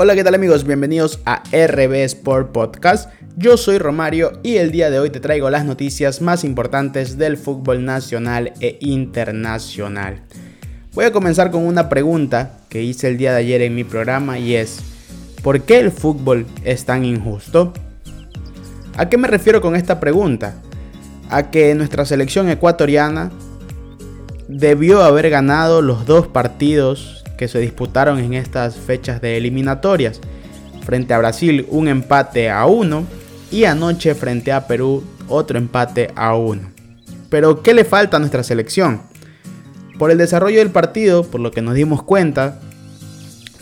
Hola, ¿qué tal amigos? Bienvenidos a RB Sport Podcast. Yo soy Romario y el día de hoy te traigo las noticias más importantes del fútbol nacional e internacional. Voy a comenzar con una pregunta que hice el día de ayer en mi programa y es, ¿por qué el fútbol es tan injusto? ¿A qué me refiero con esta pregunta? A que nuestra selección ecuatoriana debió haber ganado los dos partidos que se disputaron en estas fechas de eliminatorias. Frente a Brasil un empate a uno y anoche frente a Perú otro empate a uno. Pero ¿qué le falta a nuestra selección? Por el desarrollo del partido, por lo que nos dimos cuenta,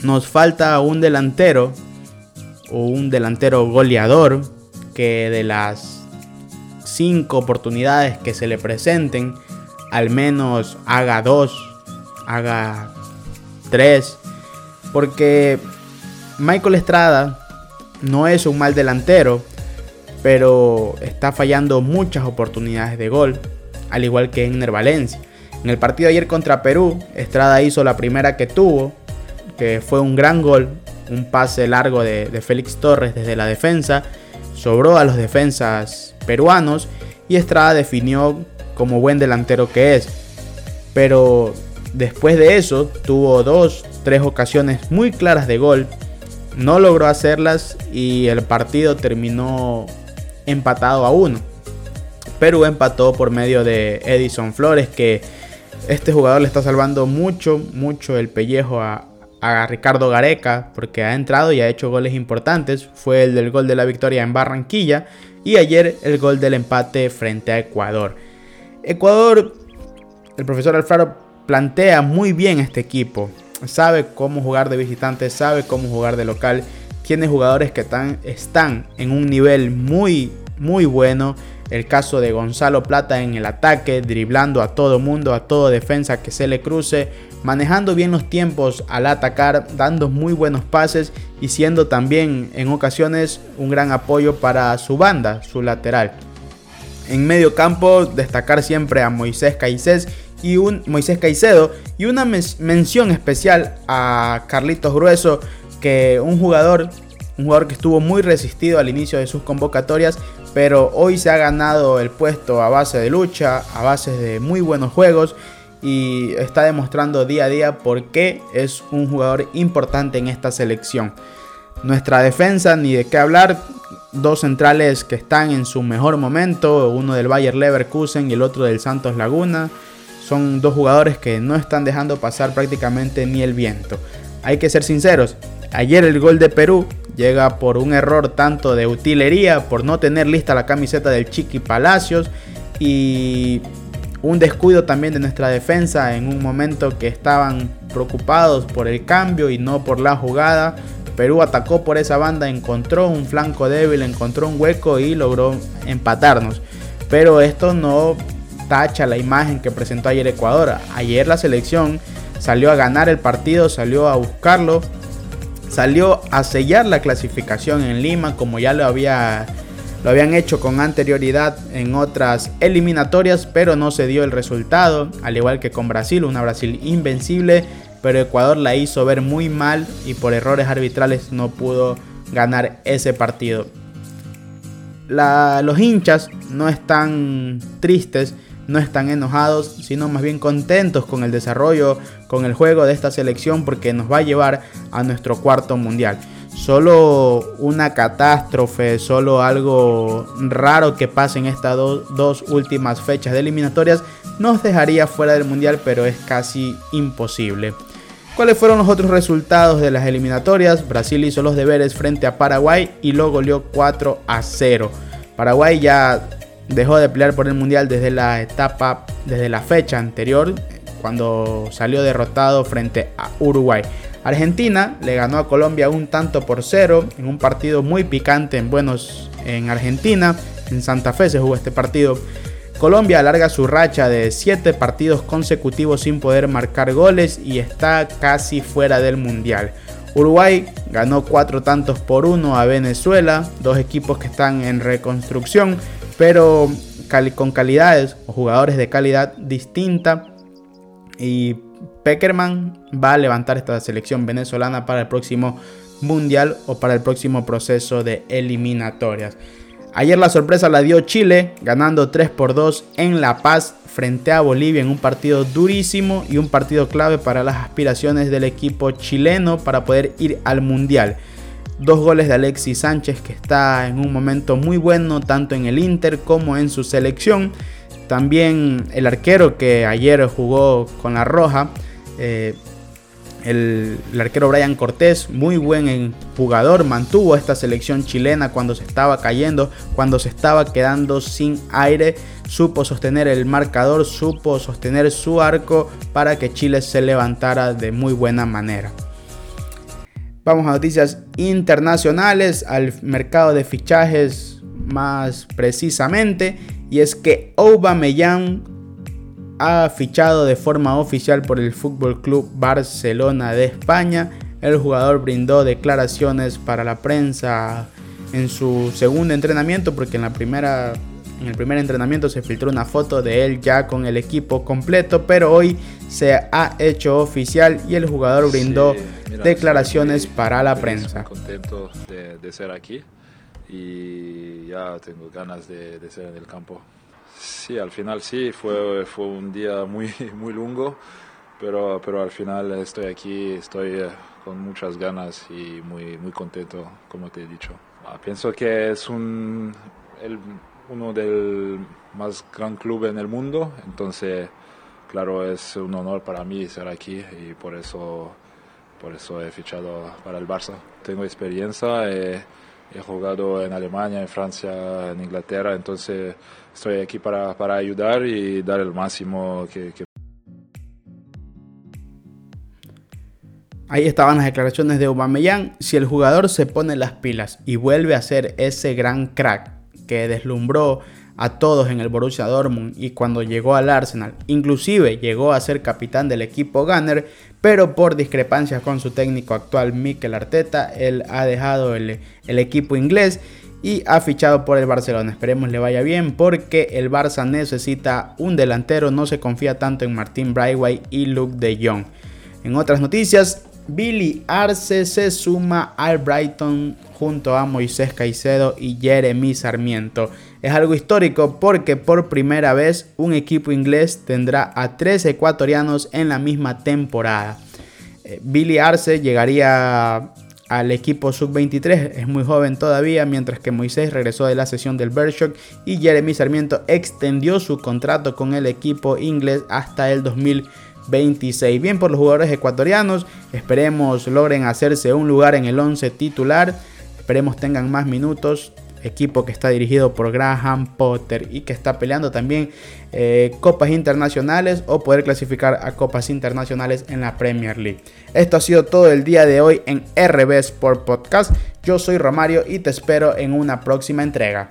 nos falta un delantero o un delantero goleador que de las cinco oportunidades que se le presenten, al menos haga dos, haga 3. Porque Michael Estrada no es un mal delantero, pero está fallando muchas oportunidades de gol, al igual que Enner Valencia. En el partido de ayer contra Perú, Estrada hizo la primera que tuvo, que fue un gran gol, un pase largo de, de Félix Torres desde la defensa, sobró a los defensas peruanos y Estrada definió como buen delantero que es. Pero Después de eso, tuvo dos, tres ocasiones muy claras de gol. No logró hacerlas y el partido terminó empatado a uno. Perú empató por medio de Edison Flores, que este jugador le está salvando mucho, mucho el pellejo a, a Ricardo Gareca, porque ha entrado y ha hecho goles importantes. Fue el del gol de la victoria en Barranquilla y ayer el gol del empate frente a Ecuador. Ecuador, el profesor Alfaro plantea muy bien este equipo. Sabe cómo jugar de visitante, sabe cómo jugar de local. Tiene jugadores que están, están en un nivel muy, muy bueno. El caso de Gonzalo Plata en el ataque, driblando a todo mundo, a todo defensa que se le cruce, manejando bien los tiempos al atacar, dando muy buenos pases y siendo también en ocasiones un gran apoyo para su banda, su lateral. En medio campo, destacar siempre a Moisés Caicés y un Moisés Caicedo y una mención especial a Carlitos Grueso, que un jugador, un jugador que estuvo muy resistido al inicio de sus convocatorias, pero hoy se ha ganado el puesto a base de lucha, a base de muy buenos juegos y está demostrando día a día por qué es un jugador importante en esta selección. Nuestra defensa, ni de qué hablar, dos centrales que están en su mejor momento, uno del Bayer Leverkusen y el otro del Santos Laguna. Son dos jugadores que no están dejando pasar prácticamente ni el viento. Hay que ser sinceros, ayer el gol de Perú llega por un error tanto de utilería, por no tener lista la camiseta del Chiqui Palacios y un descuido también de nuestra defensa en un momento que estaban preocupados por el cambio y no por la jugada. Perú atacó por esa banda, encontró un flanco débil, encontró un hueco y logró empatarnos. Pero esto no tacha la imagen que presentó ayer Ecuador. Ayer la selección salió a ganar el partido, salió a buscarlo, salió a sellar la clasificación en Lima como ya lo había lo habían hecho con anterioridad en otras eliminatorias, pero no se dio el resultado, al igual que con Brasil, una Brasil invencible, pero Ecuador la hizo ver muy mal y por errores arbitrales no pudo ganar ese partido. los hinchas no están tristes no están enojados, sino más bien contentos con el desarrollo, con el juego de esta selección porque nos va a llevar a nuestro cuarto mundial. Solo una catástrofe, solo algo raro que pase en estas dos últimas fechas de eliminatorias nos dejaría fuera del mundial, pero es casi imposible. ¿Cuáles fueron los otros resultados de las eliminatorias? Brasil hizo los deberes frente a Paraguay y lo goleó 4 a 0. Paraguay ya dejó de pelear por el mundial desde la etapa, desde la fecha anterior, cuando salió derrotado frente a Uruguay. Argentina le ganó a Colombia un tanto por cero en un partido muy picante en Buenos en Argentina. En Santa Fe se jugó este partido. Colombia alarga su racha de 7 partidos consecutivos sin poder marcar goles y está casi fuera del mundial. Uruguay ganó 4 tantos por 1 a Venezuela, dos equipos que están en reconstrucción pero con calidades o jugadores de calidad distinta. Y Peckerman va a levantar esta selección venezolana para el próximo mundial o para el próximo proceso de eliminatorias. Ayer la sorpresa la dio Chile, ganando 3 por 2 en La Paz frente a Bolivia en un partido durísimo y un partido clave para las aspiraciones del equipo chileno para poder ir al Mundial. Dos goles de Alexis Sánchez que está en un momento muy bueno tanto en el Inter como en su selección. También el arquero que ayer jugó con la Roja, eh, el, arquero Brian Cortés, muy buen jugador, mantuvo esta selección chilena cuando se estaba cayendo, cuando se estaba quedando sin aire, supo sostener el marcador, supo sostener su arco para que Chile se levantara de muy buena manera. Vamos a noticias internacionales, al mercado de fichajes más precisamente, y es que Aubameyang ha fichado de forma oficial por el Fútbol Club Barcelona de España. El jugador brindó declaraciones para la prensa en su segundo entrenamiento porque en la primera en el primer entrenamiento se filtró una foto de él ya con el equipo completo, pero hoy se ha hecho oficial y el jugador brindó declaraciones para la prensa. Contento de, ser aquí y ya tengo ganas de, de ser en el campo. Sí, al final sí, fue, fue un día muy, muy largo, pero, pero al final estoy aquí, estoy eh, con muchas ganas y muy, muy contento, como te he dicho. Ah, pienso que es un, el, uno del más gran club en el mundo, entonces, claro, es un honor para mí ser aquí y por eso, por eso he fichado para el Barça. Tengo experiencia. Eh, he jugado en Alemania, en Francia, en Inglaterra, entonces estoy aquí para, ayudar y dar el máximo que, Ahí estaban las declaraciones de Aubameyang. Si el jugador se pone las pilas y vuelve a ser ese gran crack que deslumbró a todos en el Borussia Dortmund y cuando llegó al Arsenal, inclusive llegó a ser capitán del equipo Gunner, pero por discrepancias con su técnico actual Mikel Arteta, él ha dejado el, el equipo inglés y ha fichado por el Barcelona. Esperemos le vaya bien porque el Barça necesita un delantero, no se confía tanto en Martín Brightway y Luke de Jong. En otras noticias, Billy Arce se suma al Brighton junto a Moisés Caicedo y Jeremy Sarmiento. Es algo histórico porque por primera vez un equipo inglés tendrá a tres ecuatorianos en la misma temporada. Eh, Billy Arce llegaría al equipo sub-23, es muy joven todavía, mientras que Moisés regresó de la sesión del Bershok y Jeremy Sarmiento extendió su contrato con el equipo inglés hasta el 2026. Bien por los jugadores ecuatorianos, esperemos logren hacerse un lugar en el 11 titular, esperemos tengan más minutos, equipo que está dirigido por Graham Potter y que está peleando también eh, copas internacionales o poder clasificar a copas internacionales en la Premier League. Esto ha sido todo el día de hoy en RB Sport Podcast. Yo soy Romario y te espero en una próxima entrega.